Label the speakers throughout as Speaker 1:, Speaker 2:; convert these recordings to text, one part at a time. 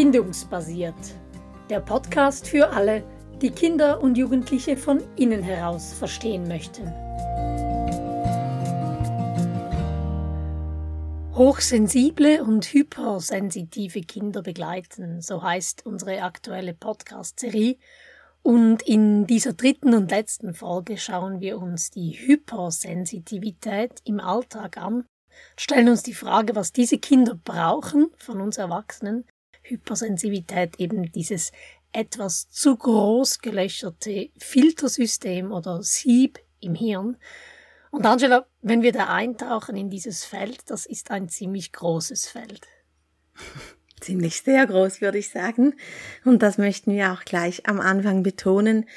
Speaker 1: Bindungsbasiert. Der Podcast für alle, die Kinder und Jugendliche von innen heraus verstehen möchten. Hochsensible und hypersensitive Kinder begleiten, so heißt unsere aktuelle Podcast-Serie. Und in dieser dritten und letzten Folge schauen wir uns die Hypersensitivität im Alltag an, stellen uns die Frage, was diese Kinder brauchen von uns Erwachsenen, Hypersensitivität eben dieses etwas zu groß gelöcherte Filtersystem oder Sieb im Hirn. Und Angela, wenn wir da eintauchen in dieses Feld, das ist ein ziemlich großes Feld.
Speaker 2: Ziemlich sehr groß, würde ich sagen. Und das möchten wir auch gleich am Anfang betonen.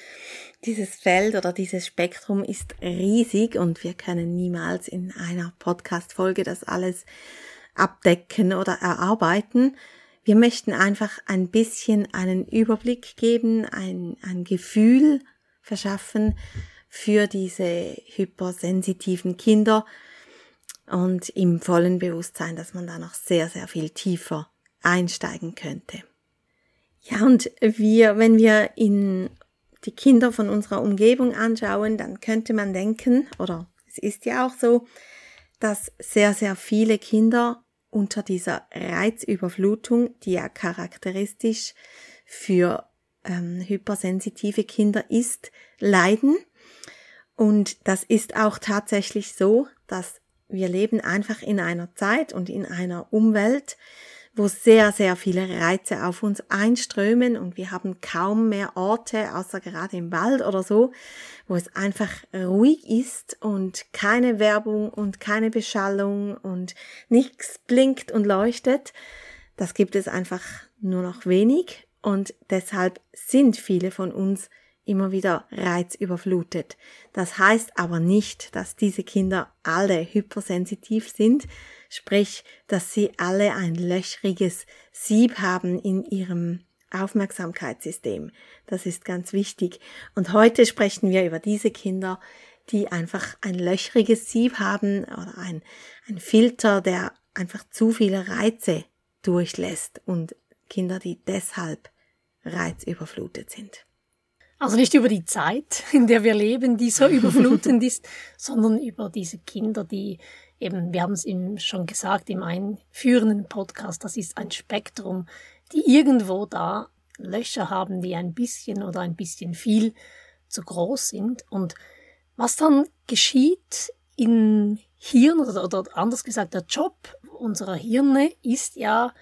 Speaker 2: Dieses Feld oder dieses Spektrum ist riesig und wir können niemals in einer Podcast-Folge das alles abdecken oder erarbeiten. Wir möchten einfach ein bisschen einen Überblick geben, ein, ein Gefühl verschaffen für diese hypersensitiven Kinder und im vollen Bewusstsein, dass man da noch sehr, sehr viel tiefer einsteigen könnte. Ja, und wir, wenn wir in die Kinder von unserer Umgebung anschauen, dann könnte man denken, oder es ist ja auch so, dass sehr, sehr viele Kinder unter dieser Reizüberflutung, die ja charakteristisch für ähm, hypersensitive Kinder ist, leiden. Und das ist auch tatsächlich so, dass wir leben einfach in einer Zeit und in einer Umwelt, wo sehr, sehr viele Reize auf uns einströmen und wir haben kaum mehr Orte, außer gerade im Wald oder so, wo es einfach ruhig ist und keine Werbung und keine Beschallung und nichts blinkt und leuchtet. Das gibt es einfach nur noch wenig und deshalb sind viele von uns immer wieder reizüberflutet. Das heißt aber nicht, dass diese Kinder alle hypersensitiv sind, sprich, dass sie alle ein löchriges Sieb haben in ihrem Aufmerksamkeitssystem. Das ist ganz wichtig. Und heute sprechen wir über diese Kinder, die einfach ein löchriges Sieb haben oder ein, ein Filter, der einfach zu viele Reize durchlässt und Kinder, die deshalb reizüberflutet sind.
Speaker 1: Also nicht über die Zeit, in der wir leben, die so überflutend ist, sondern über diese Kinder, die eben, wir haben es eben schon gesagt im einführenden Podcast, das ist ein Spektrum, die irgendwo da Löcher haben, die ein bisschen oder ein bisschen viel zu groß sind. Und was dann geschieht im Hirn oder, oder anders gesagt, der Job unserer Hirne ist ja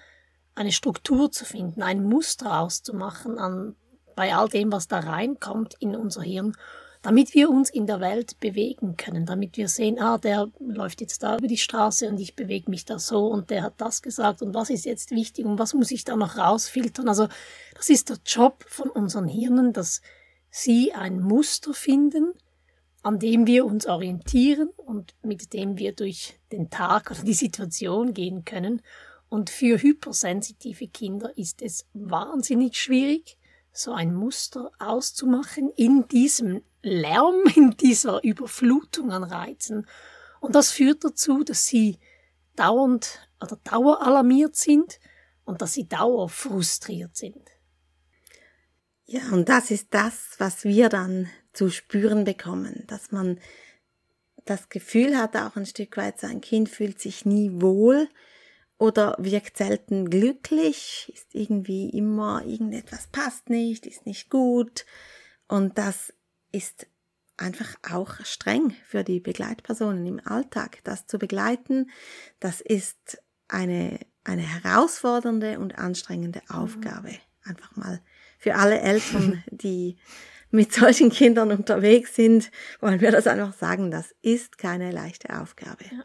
Speaker 1: eine Struktur zu finden, ein Muster auszumachen an bei all dem, was da reinkommt in unser Hirn, damit wir uns in der Welt bewegen können, damit wir sehen, ah, der läuft jetzt da über die Straße und ich bewege mich da so und der hat das gesagt und was ist jetzt wichtig und was muss ich da noch rausfiltern. Also das ist der Job von unseren Hirnen, dass sie ein Muster finden, an dem wir uns orientieren und mit dem wir durch den Tag oder die Situation gehen können. Und für hypersensitive Kinder ist es wahnsinnig schwierig, so ein Muster auszumachen in diesem Lärm, in dieser Überflutung an Reizen. Und das führt dazu, dass sie dauernd oder daueralarmiert sind und dass sie dauerfrustriert sind.
Speaker 2: Ja, und das ist das, was wir dann zu spüren bekommen, dass man das Gefühl hat, auch ein Stück weit, sein Kind fühlt sich nie wohl, oder wirkt selten glücklich, ist irgendwie immer irgendetwas passt nicht, ist nicht gut und das ist einfach auch streng für die Begleitpersonen im Alltag. Das zu begleiten, das ist eine, eine herausfordernde und anstrengende mhm. Aufgabe. Einfach mal für alle Eltern, die mit solchen Kindern unterwegs sind, wollen wir das einfach sagen, das ist keine leichte Aufgabe.
Speaker 1: Ja.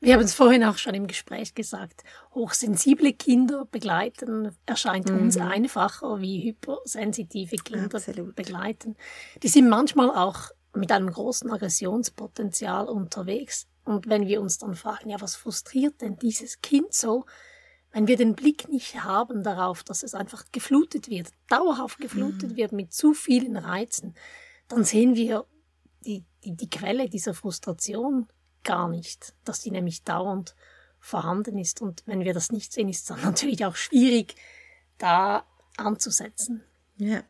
Speaker 1: Wir haben es vorhin auch schon im Gespräch gesagt. Hochsensible Kinder begleiten erscheint mhm. uns einfacher wie hypersensitive Kinder Absolut. begleiten. Die sind manchmal auch mit einem großen Aggressionspotenzial unterwegs. Und wenn wir uns dann fragen, ja, was frustriert denn dieses Kind so, wenn wir den Blick nicht haben darauf, dass es einfach geflutet wird, dauerhaft geflutet mhm. wird mit zu vielen Reizen, dann sehen wir die, die, die Quelle dieser Frustration gar nicht, dass die nämlich dauernd vorhanden ist. Und wenn wir das nicht sehen, ist es dann natürlich auch schwierig, da anzusetzen.
Speaker 2: Ja.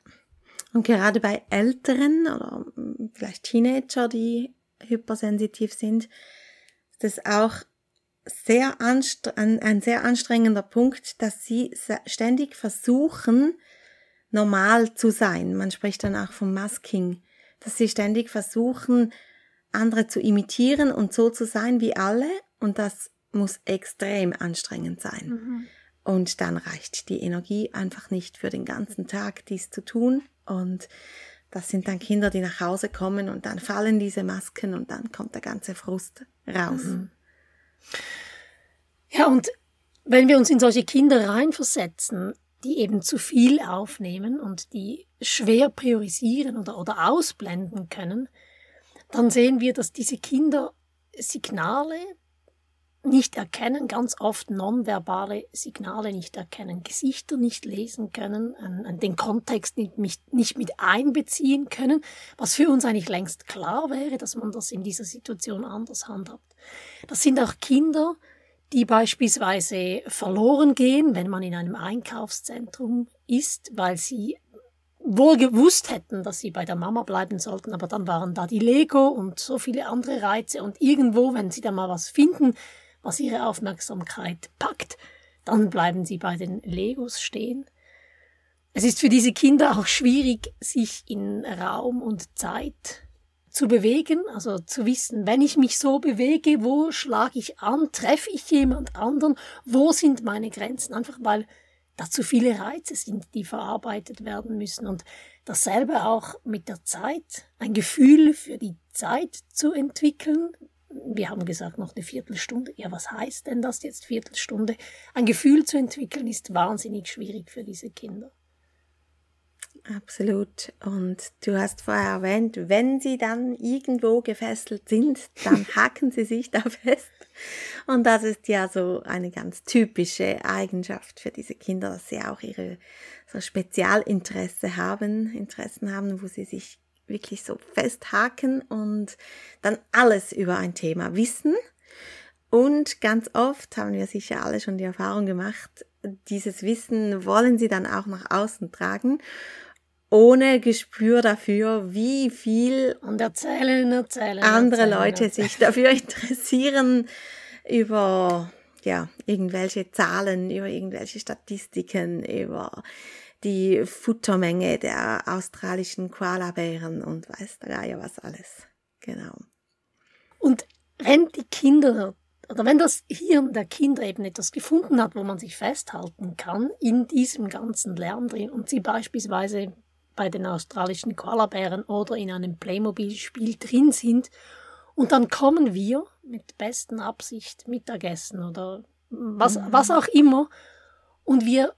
Speaker 2: Und gerade bei Älteren oder hm, vielleicht Teenager, die hypersensitiv sind, ist es auch sehr ein, ein sehr anstrengender Punkt, dass sie ständig versuchen, normal zu sein. Man spricht dann auch vom Masking, dass sie ständig versuchen, andere zu imitieren und so zu sein wie alle und das muss extrem anstrengend sein. Mhm. Und dann reicht die Energie einfach nicht für den ganzen Tag, dies zu tun. Und das sind dann Kinder, die nach Hause kommen und dann fallen diese Masken und dann kommt der ganze Frust raus. Mhm.
Speaker 1: Ja, und wenn wir uns in solche Kinder reinversetzen, die eben zu viel aufnehmen und die schwer priorisieren oder, oder ausblenden können, dann sehen wir, dass diese Kinder Signale nicht erkennen, ganz oft nonverbale Signale nicht erkennen, Gesichter nicht lesen können, an, den Kontext nicht, nicht mit einbeziehen können, was für uns eigentlich längst klar wäre, dass man das in dieser Situation anders handhabt. Das sind auch Kinder, die beispielsweise verloren gehen, wenn man in einem Einkaufszentrum ist, weil sie wohl gewusst hätten, dass sie bei der Mama bleiben sollten, aber dann waren da die Lego und so viele andere Reize und irgendwo, wenn sie da mal was finden, was ihre Aufmerksamkeit packt, dann bleiben sie bei den Legos stehen. Es ist für diese Kinder auch schwierig, sich in Raum und Zeit zu bewegen, also zu wissen, wenn ich mich so bewege, wo schlage ich an, treffe ich jemand anderen, wo sind meine Grenzen, einfach weil da zu viele Reize sind, die verarbeitet werden müssen und dasselbe auch mit der Zeit, ein Gefühl für die Zeit zu entwickeln. Wir haben gesagt, noch eine Viertelstunde. Ja, was heißt denn das jetzt Viertelstunde? Ein Gefühl zu entwickeln ist wahnsinnig schwierig für diese Kinder.
Speaker 2: Absolut. Und du hast vorher erwähnt, wenn sie dann irgendwo gefesselt sind, dann hacken sie sich da fest. Und das ist ja so eine ganz typische Eigenschaft für diese Kinder, dass sie auch ihre so Spezialinteresse haben, Interessen haben, wo sie sich wirklich so festhaken und dann alles über ein Thema wissen. Und ganz oft haben wir sicher alle schon die Erfahrung gemacht, dieses Wissen wollen sie dann auch nach außen tragen ohne Gespür dafür, wie viel
Speaker 1: und erzählen, erzählen,
Speaker 2: andere
Speaker 1: erzählen,
Speaker 2: Leute
Speaker 1: erzählen.
Speaker 2: sich dafür interessieren über ja, irgendwelche Zahlen, über irgendwelche Statistiken, über die Futtermenge der australischen Koalabären und weiß der Geier was alles. Genau.
Speaker 1: Und wenn die Kinder oder wenn das Hirn der Kinder eben etwas gefunden hat, wo man sich festhalten kann in diesem ganzen Lärm drin und sie beispielsweise bei den australischen Koalabären oder in einem Playmobil-Spiel drin sind. Und dann kommen wir mit besten Absicht Mittagessen oder was, mhm. was auch immer. Und wir,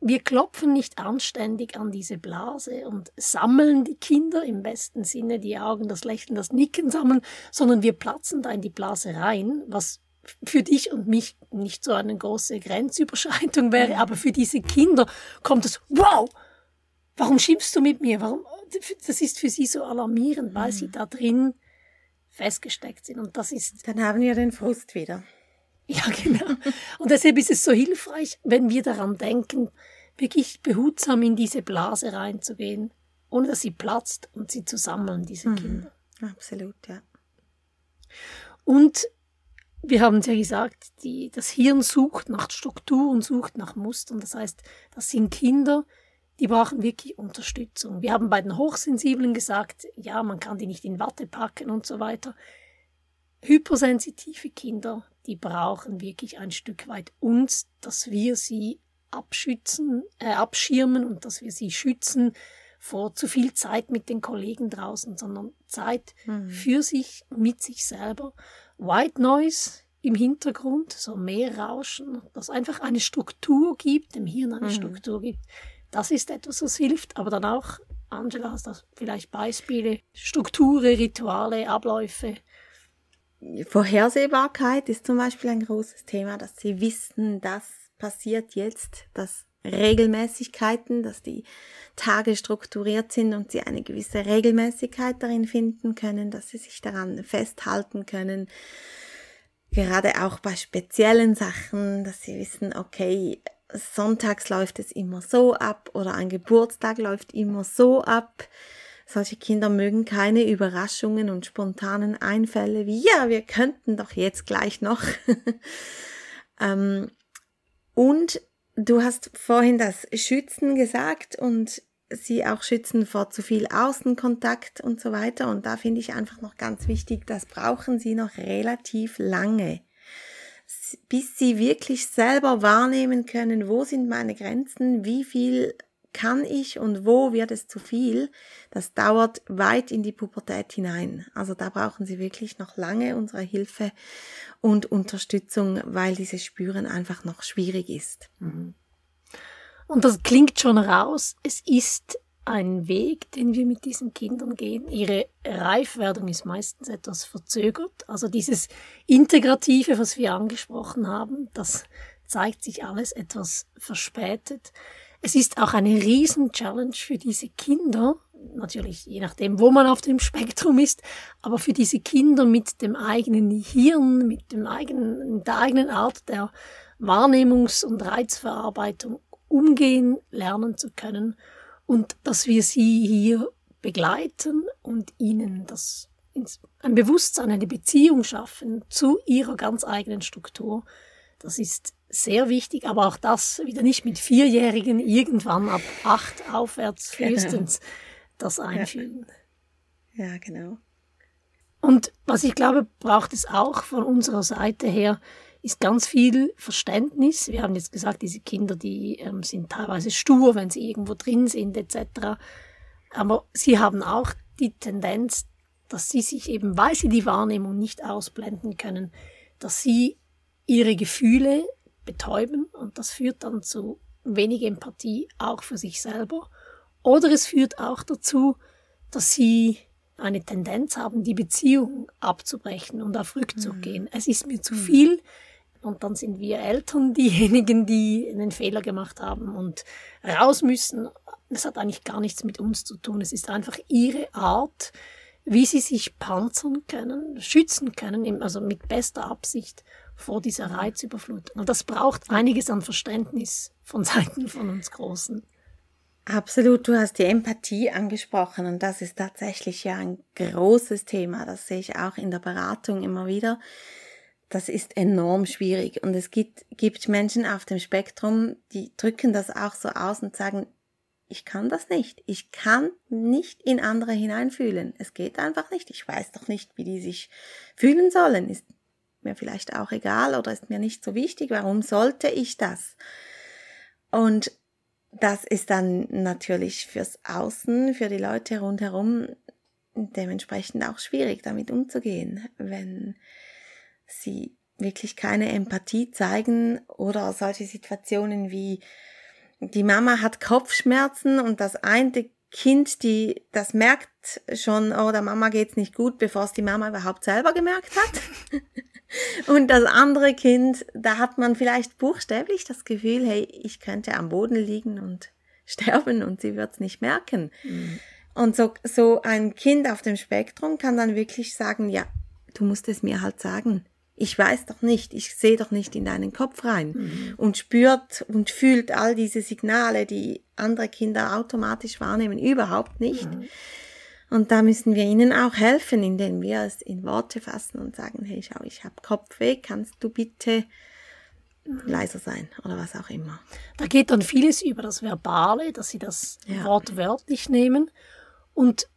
Speaker 1: wir klopfen nicht anständig an diese Blase und sammeln die Kinder im besten Sinne, die Augen, das Lächeln, das Nicken sammeln, sondern wir platzen da in die Blase rein, was für dich und mich nicht so eine große Grenzüberschreitung wäre, aber für diese Kinder kommt es, wow, warum schimpfst du mit mir? Warum? Das ist für sie so alarmierend, weil sie da drin festgesteckt sind. Und das ist.
Speaker 2: Dann haben wir den Frust wieder.
Speaker 1: Ja, genau. Und deshalb ist es so hilfreich, wenn wir daran denken, wirklich behutsam in diese Blase reinzugehen, ohne dass sie platzt und sie zu sammeln, diese mhm. Kinder.
Speaker 2: Absolut, ja.
Speaker 1: Und wir haben es ja gesagt, die, das Hirn sucht nach Struktur und sucht nach Mustern. Das heißt, das sind Kinder, die brauchen wirklich Unterstützung. Wir haben bei den Hochsensiblen gesagt, ja, man kann die nicht in Watte packen und so weiter. Hypersensitive Kinder, die brauchen wirklich ein Stück weit uns, dass wir sie abschützen, äh, abschirmen und dass wir sie schützen vor zu viel Zeit mit den Kollegen draußen, sondern Zeit mhm. für sich, mit sich selber. White Noise im Hintergrund, so mehr Rauschen, dass einfach eine Struktur gibt, dem Hirn eine mhm. Struktur gibt, das ist etwas, was hilft, aber dann auch, Angela, hast du vielleicht Beispiele, Strukturen, Rituale, Abläufe?
Speaker 2: Vorhersehbarkeit ist zum Beispiel ein großes Thema, dass sie wissen, das passiert jetzt, dass Regelmäßigkeiten, dass die Tage strukturiert sind und sie eine gewisse Regelmäßigkeit darin finden können, dass sie sich daran festhalten können. Gerade auch bei speziellen Sachen, dass sie wissen, okay, sonntags läuft es immer so ab oder ein Geburtstag läuft immer so ab. Solche Kinder mögen keine Überraschungen und spontanen Einfälle wie, ja, wir könnten doch jetzt gleich noch. ähm, und du hast vorhin das Schützen gesagt und sie auch schützen vor zu viel Außenkontakt und so weiter. Und da finde ich einfach noch ganz wichtig, das brauchen sie noch relativ lange, bis sie wirklich selber wahrnehmen können, wo sind meine Grenzen, wie viel kann ich und wo wird es zu viel, das dauert weit in die Pubertät hinein. Also da brauchen Sie wirklich noch lange unsere Hilfe und Unterstützung, weil dieses Spüren einfach noch schwierig ist. Mhm.
Speaker 1: Und das klingt schon raus. Es ist ein Weg, den wir mit diesen Kindern gehen. Ihre Reifwerdung ist meistens etwas verzögert. Also dieses Integrative, was wir angesprochen haben, das zeigt sich alles etwas verspätet. Es ist auch eine Riesen-Challenge für diese Kinder, natürlich je nachdem, wo man auf dem Spektrum ist, aber für diese Kinder mit dem eigenen Hirn, mit dem eigenen, der eigenen Art der Wahrnehmungs- und Reizverarbeitung umgehen lernen zu können und dass wir sie hier begleiten und ihnen das ein Bewusstsein, eine Beziehung schaffen zu ihrer ganz eigenen Struktur. Das ist sehr wichtig, aber auch das wieder nicht mit Vierjährigen irgendwann ab acht aufwärts genau. frühestens genau. das einführen.
Speaker 2: Ja. ja, genau.
Speaker 1: Und was ich glaube, braucht es auch von unserer Seite her, ist ganz viel Verständnis. Wir haben jetzt gesagt, diese Kinder, die ähm, sind teilweise stur, wenn sie irgendwo drin sind etc. Aber sie haben auch die Tendenz, dass sie sich eben, weil sie die Wahrnehmung nicht ausblenden können, dass sie ihre Gefühle betäuben und das führt dann zu wenig Empathie auch für sich selber. Oder es führt auch dazu, dass sie eine Tendenz haben, die Beziehung abzubrechen und auf Rückzug mhm. gehen. Es ist mir zu mhm. viel, und dann sind wir Eltern diejenigen, die einen Fehler gemacht haben und raus müssen. Das hat eigentlich gar nichts mit uns zu tun. Es ist einfach ihre Art, wie sie sich panzern können, schützen können, also mit bester Absicht vor dieser Reizüberflutung. Und das braucht einiges an Verständnis von Seiten von uns Großen.
Speaker 2: Absolut, du hast die Empathie angesprochen und das ist tatsächlich ja ein großes Thema. Das sehe ich auch in der Beratung immer wieder das ist enorm schwierig. Und es gibt, gibt Menschen auf dem Spektrum, die drücken das auch so aus und sagen, ich kann das nicht. Ich kann nicht in andere hineinfühlen. Es geht einfach nicht. Ich weiß doch nicht, wie die sich fühlen sollen. Ist mir vielleicht auch egal oder ist mir nicht so wichtig. Warum sollte ich das? Und das ist dann natürlich fürs Außen, für die Leute rundherum dementsprechend auch schwierig, damit umzugehen, wenn sie wirklich keine Empathie zeigen oder solche Situationen wie die Mama hat Kopfschmerzen und das eine Kind, die das merkt schon, oh, der Mama geht's nicht gut, bevor es die Mama überhaupt selber gemerkt hat. und das andere Kind, da hat man vielleicht buchstäblich das Gefühl, hey, ich könnte am Boden liegen und sterben und sie wird's nicht merken. Mhm. Und so, so ein Kind auf dem Spektrum kann dann wirklich sagen, ja, du musst es mir halt sagen ich weiß doch nicht, ich sehe doch nicht in deinen Kopf rein mhm. und spürt und fühlt all diese Signale, die andere Kinder automatisch wahrnehmen, überhaupt nicht. Mhm. Und da müssen wir ihnen auch helfen, indem wir es in Worte fassen und sagen, hey, schau, ich habe Kopfweh, kannst du bitte mhm. leiser sein oder was auch immer.
Speaker 1: Da geht dann vieles über das Verbale, dass sie das ja. Wort wörtlich nehmen. Und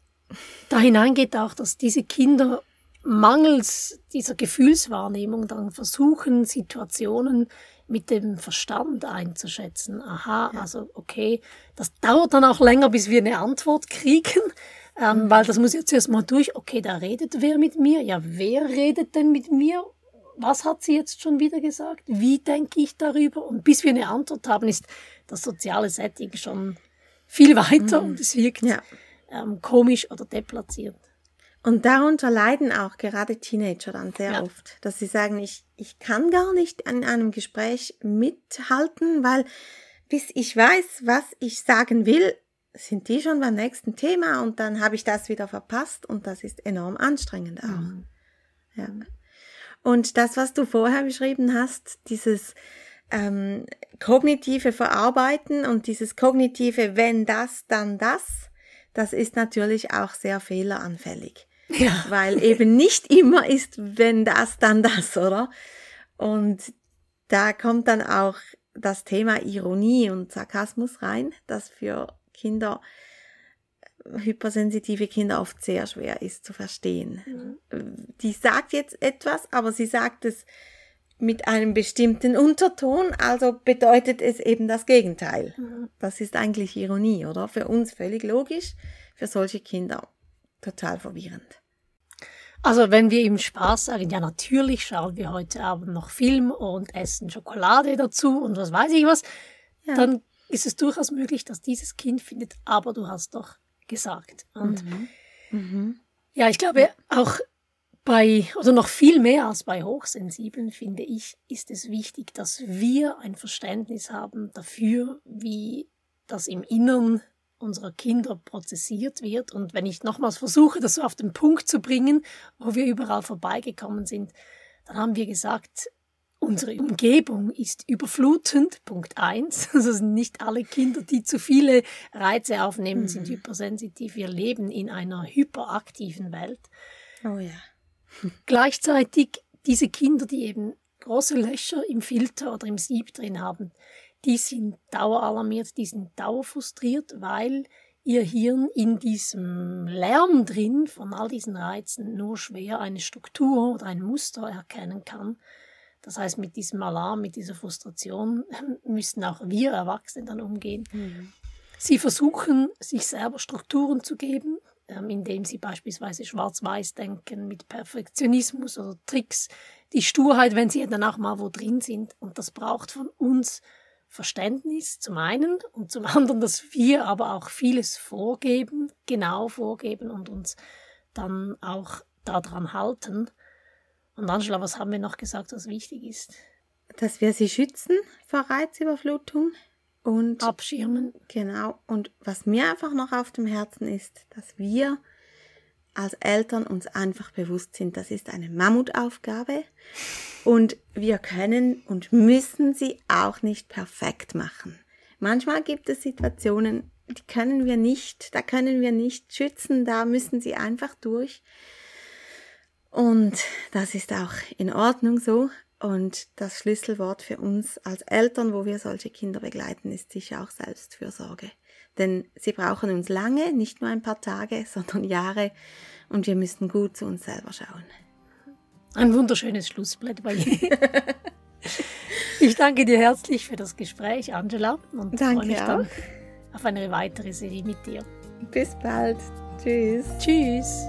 Speaker 1: da hinein geht auch, dass diese Kinder mangels dieser Gefühlswahrnehmung dann versuchen, Situationen mit dem Verstand einzuschätzen. Aha, ja. also okay, das dauert dann auch länger, bis wir eine Antwort kriegen, ähm, mhm. weil das muss jetzt erst mal durch. Okay, da redet wer mit mir? Ja, wer redet denn mit mir? Was hat sie jetzt schon wieder gesagt? Wie denke ich darüber? Und bis wir eine Antwort haben, ist das soziale Setting schon viel weiter mhm. und es wirkt ja. ähm, komisch oder deplatziert.
Speaker 2: Und darunter leiden auch gerade Teenager dann sehr ja. oft, dass sie sagen, ich, ich kann gar nicht in einem Gespräch mithalten, weil bis ich weiß, was ich sagen will, sind die schon beim nächsten Thema und dann habe ich das wieder verpasst und das ist enorm anstrengend auch. Mhm. Ja. Und das, was du vorher beschrieben hast, dieses ähm, kognitive Verarbeiten und dieses kognitive, wenn das, dann das, das ist natürlich auch sehr fehleranfällig. Ja. Weil eben nicht immer ist, wenn das, dann das, oder? Und da kommt dann auch das Thema Ironie und Sarkasmus rein, das für Kinder, hypersensitive Kinder oft sehr schwer ist zu verstehen. Mhm. Die sagt jetzt etwas, aber sie sagt es mit einem bestimmten Unterton, also bedeutet es eben das Gegenteil. Mhm. Das ist eigentlich Ironie, oder? Für uns völlig logisch, für solche Kinder total verwirrend.
Speaker 1: Also wenn wir im Spaß sagen, ja natürlich schauen wir heute Abend noch Film und essen Schokolade dazu und was weiß ich was, ja. dann ist es durchaus möglich, dass dieses Kind findet, aber du hast doch gesagt. Und mhm. Mhm. ja, ich glaube auch bei, oder noch viel mehr als bei Hochsensiblen, finde ich, ist es wichtig, dass wir ein Verständnis haben dafür, wie das im Innern unserer Kinder prozessiert wird. Und wenn ich nochmals versuche, das so auf den Punkt zu bringen, wo wir überall vorbeigekommen sind, dann haben wir gesagt, unsere Umgebung ist überflutend, Punkt eins. Also sind nicht alle Kinder, die zu viele Reize aufnehmen, mhm. sind hypersensitiv. Wir leben in einer hyperaktiven Welt.
Speaker 2: Oh ja.
Speaker 1: Gleichzeitig diese Kinder, die eben große Löcher im Filter oder im Sieb drin haben, die sind daueralarmiert, die sind dauerfrustriert, weil ihr Hirn in diesem Lärm drin von all diesen Reizen nur schwer eine Struktur oder ein Muster erkennen kann. Das heißt, mit diesem Alarm, mit dieser Frustration müssen auch wir Erwachsene dann umgehen. Mhm. Sie versuchen, sich selber Strukturen zu geben, ähm, indem sie beispielsweise schwarz-weiß denken, mit Perfektionismus oder Tricks, die Sturheit, wenn sie dann auch mal wo drin sind. Und das braucht von uns Verständnis zum einen und zum anderen, dass wir aber auch vieles vorgeben, genau vorgeben und uns dann auch daran halten. Und Angela, was haben wir noch gesagt, was wichtig ist?
Speaker 2: Dass wir sie schützen vor Reizüberflutung, und
Speaker 1: abschirmen.
Speaker 2: Genau. Und was mir einfach noch auf dem Herzen ist, dass wir als Eltern uns einfach bewusst sind, das ist eine Mammutaufgabe und wir können und müssen sie auch nicht perfekt machen. Manchmal gibt es Situationen, die können wir nicht, da können wir nicht schützen, da müssen sie einfach durch. Und das ist auch in Ordnung so. Und das Schlüsselwort für uns als Eltern, wo wir solche Kinder begleiten, ist sicher auch Selbstfürsorge. Denn sie brauchen uns lange, nicht nur ein paar Tage, sondern Jahre. Und wir müssen gut zu uns selber schauen.
Speaker 1: Ein wunderschönes Schlussblatt bei Ihnen. ich danke dir herzlich für das Gespräch, Angela.
Speaker 2: Und danke freue mich auch. dann
Speaker 1: auf eine weitere Serie mit dir.
Speaker 2: Bis bald. Tschüss.
Speaker 1: Tschüss.